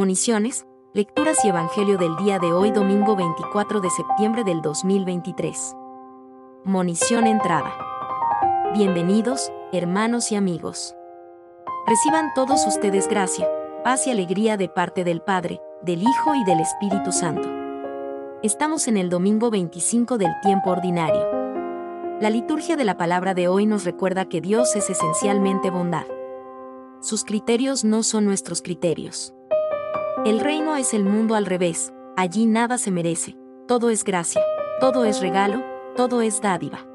Municiones, lecturas y evangelio del día de hoy domingo 24 de septiembre del 2023. Munición entrada. Bienvenidos, hermanos y amigos. Reciban todos ustedes gracia, paz y alegría de parte del Padre, del Hijo y del Espíritu Santo. Estamos en el domingo 25 del tiempo ordinario. La liturgia de la palabra de hoy nos recuerda que Dios es esencialmente bondad. Sus criterios no son nuestros criterios. El reino es el mundo al revés, allí nada se merece, todo es gracia, todo es regalo, todo es dádiva.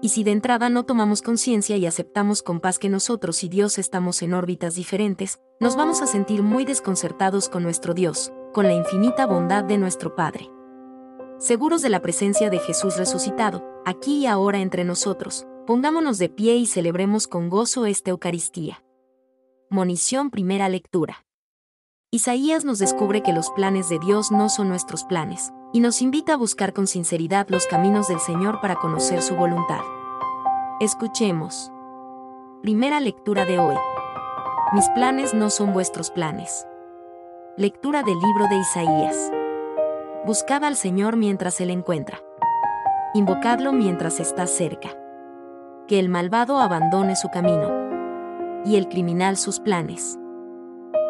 Y si de entrada no tomamos conciencia y aceptamos con paz que nosotros y Dios estamos en órbitas diferentes, nos vamos a sentir muy desconcertados con nuestro Dios, con la infinita bondad de nuestro Padre. Seguros de la presencia de Jesús resucitado, aquí y ahora entre nosotros, pongámonos de pie y celebremos con gozo esta Eucaristía. Monición Primera Lectura. Isaías nos descubre que los planes de Dios no son nuestros planes, y nos invita a buscar con sinceridad los caminos del Señor para conocer su voluntad. Escuchemos. Primera lectura de hoy. Mis planes no son vuestros planes. Lectura del libro de Isaías. Buscad al Señor mientras Él encuentra. Invocadlo mientras está cerca. Que el malvado abandone su camino. Y el criminal sus planes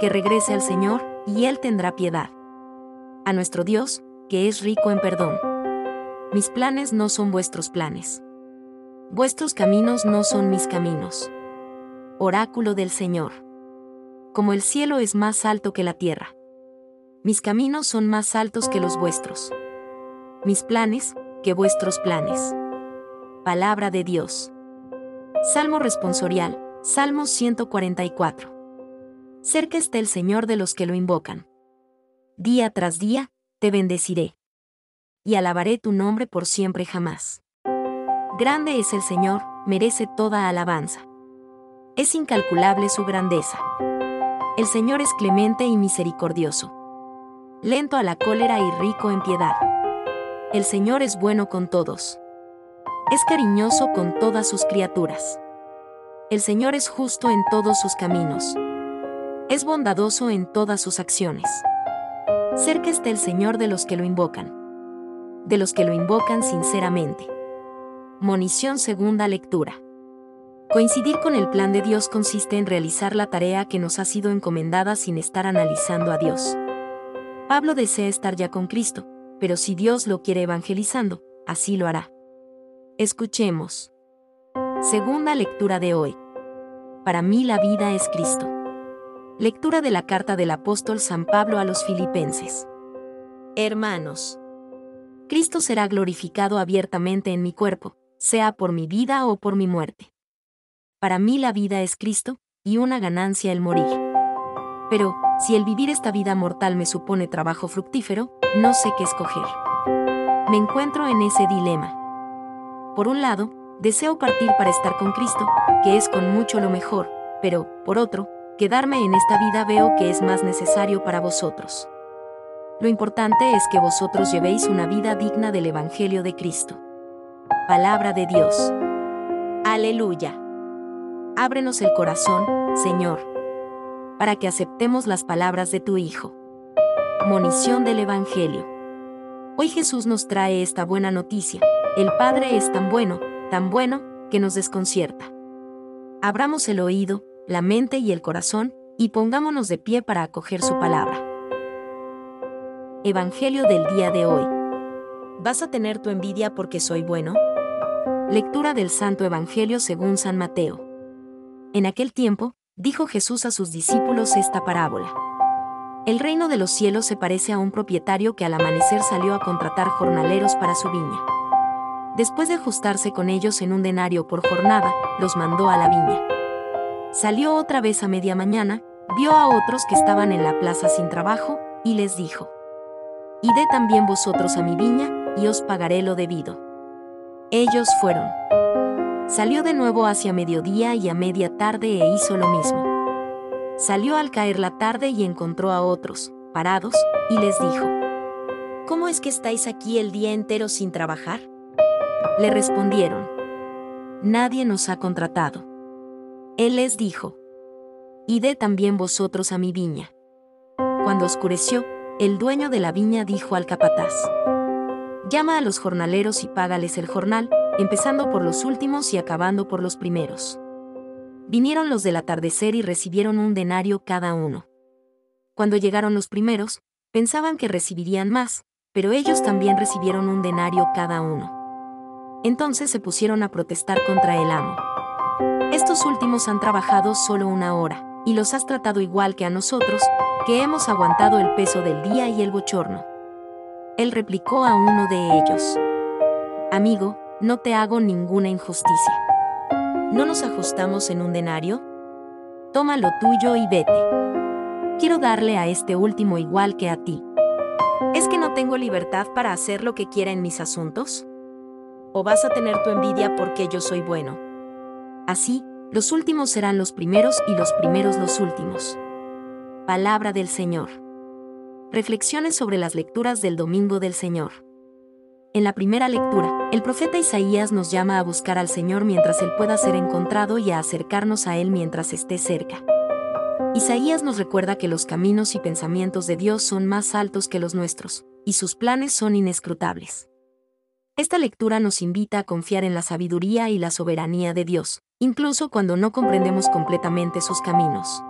que regrese al Señor, y Él tendrá piedad. A nuestro Dios, que es rico en perdón. Mis planes no son vuestros planes. Vuestros caminos no son mis caminos. Oráculo del Señor. Como el cielo es más alto que la tierra. Mis caminos son más altos que los vuestros. Mis planes, que vuestros planes. Palabra de Dios. Salmo responsorial, Salmo 144. Cerca está el Señor de los que lo invocan. Día tras día, te bendeciré. Y alabaré tu nombre por siempre jamás. Grande es el Señor, merece toda alabanza. Es incalculable su grandeza. El Señor es clemente y misericordioso. Lento a la cólera y rico en piedad. El Señor es bueno con todos. Es cariñoso con todas sus criaturas. El Señor es justo en todos sus caminos es bondadoso en todas sus acciones. Cerca está el Señor de los que lo invocan. De los que lo invocan sinceramente. Monición segunda lectura. Coincidir con el plan de Dios consiste en realizar la tarea que nos ha sido encomendada sin estar analizando a Dios. Pablo desea estar ya con Cristo, pero si Dios lo quiere evangelizando, así lo hará. Escuchemos. Segunda lectura de hoy. Para mí la vida es Cristo. Lectura de la carta del apóstol San Pablo a los filipenses. Hermanos, Cristo será glorificado abiertamente en mi cuerpo, sea por mi vida o por mi muerte. Para mí la vida es Cristo, y una ganancia el morir. Pero, si el vivir esta vida mortal me supone trabajo fructífero, no sé qué escoger. Me encuentro en ese dilema. Por un lado, deseo partir para estar con Cristo, que es con mucho lo mejor, pero, por otro, quedarme en esta vida veo que es más necesario para vosotros. Lo importante es que vosotros llevéis una vida digna del Evangelio de Cristo. Palabra de Dios. Aleluya. Ábrenos el corazón, Señor, para que aceptemos las palabras de tu Hijo. Monición del Evangelio. Hoy Jesús nos trae esta buena noticia. El Padre es tan bueno, tan bueno, que nos desconcierta. Abramos el oído, la mente y el corazón, y pongámonos de pie para acoger su palabra. Evangelio del día de hoy. ¿Vas a tener tu envidia porque soy bueno? Lectura del Santo Evangelio según San Mateo. En aquel tiempo, dijo Jesús a sus discípulos esta parábola. El reino de los cielos se parece a un propietario que al amanecer salió a contratar jornaleros para su viña. Después de ajustarse con ellos en un denario por jornada, los mandó a la viña. Salió otra vez a media mañana, vio a otros que estaban en la plaza sin trabajo, y les dijo, Id también vosotros a mi viña, y os pagaré lo debido. Ellos fueron. Salió de nuevo hacia mediodía y a media tarde e hizo lo mismo. Salió al caer la tarde y encontró a otros, parados, y les dijo, ¿Cómo es que estáis aquí el día entero sin trabajar? Le respondieron, Nadie nos ha contratado. Él les dijo, Id también vosotros a mi viña. Cuando oscureció, el dueño de la viña dijo al capataz, Llama a los jornaleros y págales el jornal, empezando por los últimos y acabando por los primeros. Vinieron los del atardecer y recibieron un denario cada uno. Cuando llegaron los primeros, pensaban que recibirían más, pero ellos también recibieron un denario cada uno. Entonces se pusieron a protestar contra el amo. Estos últimos han trabajado solo una hora, y los has tratado igual que a nosotros, que hemos aguantado el peso del día y el bochorno. Él replicó a uno de ellos. Amigo, no te hago ninguna injusticia. ¿No nos ajustamos en un denario? Toma lo tuyo y vete. Quiero darle a este último igual que a ti. ¿Es que no tengo libertad para hacer lo que quiera en mis asuntos? ¿O vas a tener tu envidia porque yo soy bueno? Así, los últimos serán los primeros y los primeros los últimos. Palabra del Señor. Reflexiones sobre las lecturas del Domingo del Señor. En la primera lectura, el profeta Isaías nos llama a buscar al Señor mientras Él pueda ser encontrado y a acercarnos a Él mientras esté cerca. Isaías nos recuerda que los caminos y pensamientos de Dios son más altos que los nuestros, y sus planes son inescrutables. Esta lectura nos invita a confiar en la sabiduría y la soberanía de Dios, incluso cuando no comprendemos completamente sus caminos.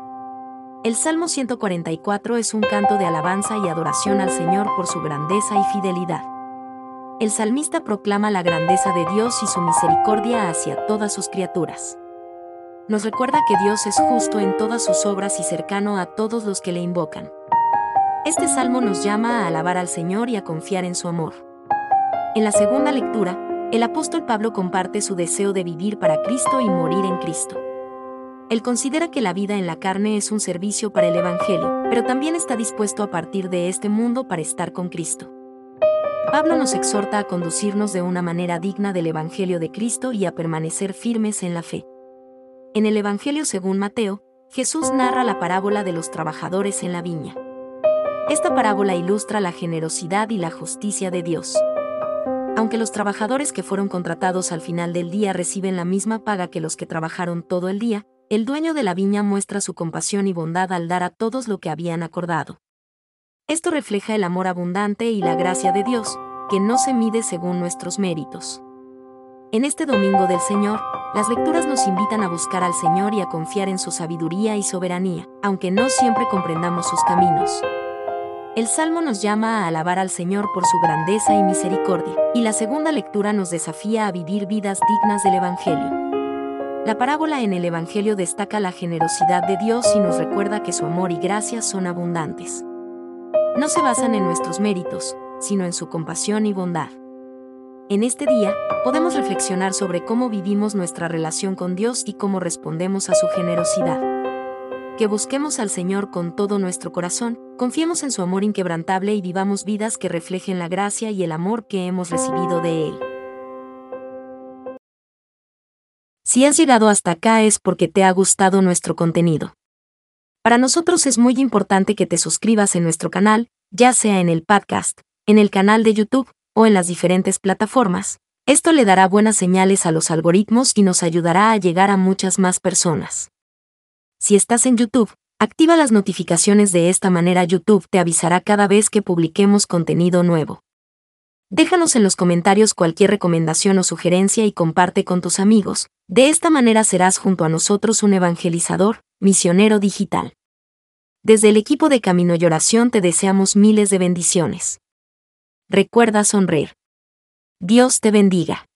El Salmo 144 es un canto de alabanza y adoración al Señor por su grandeza y fidelidad. El salmista proclama la grandeza de Dios y su misericordia hacia todas sus criaturas. Nos recuerda que Dios es justo en todas sus obras y cercano a todos los que le invocan. Este salmo nos llama a alabar al Señor y a confiar en su amor. En la segunda lectura, el apóstol Pablo comparte su deseo de vivir para Cristo y morir en Cristo. Él considera que la vida en la carne es un servicio para el Evangelio, pero también está dispuesto a partir de este mundo para estar con Cristo. Pablo nos exhorta a conducirnos de una manera digna del Evangelio de Cristo y a permanecer firmes en la fe. En el Evangelio según Mateo, Jesús narra la parábola de los trabajadores en la viña. Esta parábola ilustra la generosidad y la justicia de Dios. Aunque los trabajadores que fueron contratados al final del día reciben la misma paga que los que trabajaron todo el día, el dueño de la viña muestra su compasión y bondad al dar a todos lo que habían acordado. Esto refleja el amor abundante y la gracia de Dios, que no se mide según nuestros méritos. En este Domingo del Señor, las lecturas nos invitan a buscar al Señor y a confiar en su sabiduría y soberanía, aunque no siempre comprendamos sus caminos. El Salmo nos llama a alabar al Señor por su grandeza y misericordia, y la segunda lectura nos desafía a vivir vidas dignas del Evangelio. La parábola en el Evangelio destaca la generosidad de Dios y nos recuerda que su amor y gracia son abundantes. No se basan en nuestros méritos, sino en su compasión y bondad. En este día, podemos reflexionar sobre cómo vivimos nuestra relación con Dios y cómo respondemos a su generosidad. Que busquemos al Señor con todo nuestro corazón, confiemos en su amor inquebrantable y vivamos vidas que reflejen la gracia y el amor que hemos recibido de Él. Si has llegado hasta acá es porque te ha gustado nuestro contenido. Para nosotros es muy importante que te suscribas en nuestro canal, ya sea en el podcast, en el canal de YouTube o en las diferentes plataformas. Esto le dará buenas señales a los algoritmos y nos ayudará a llegar a muchas más personas. Si estás en YouTube, activa las notificaciones de esta manera YouTube te avisará cada vez que publiquemos contenido nuevo. Déjanos en los comentarios cualquier recomendación o sugerencia y comparte con tus amigos. De esta manera serás junto a nosotros un evangelizador, misionero digital. Desde el equipo de Camino y Oración te deseamos miles de bendiciones. Recuerda sonreír. Dios te bendiga.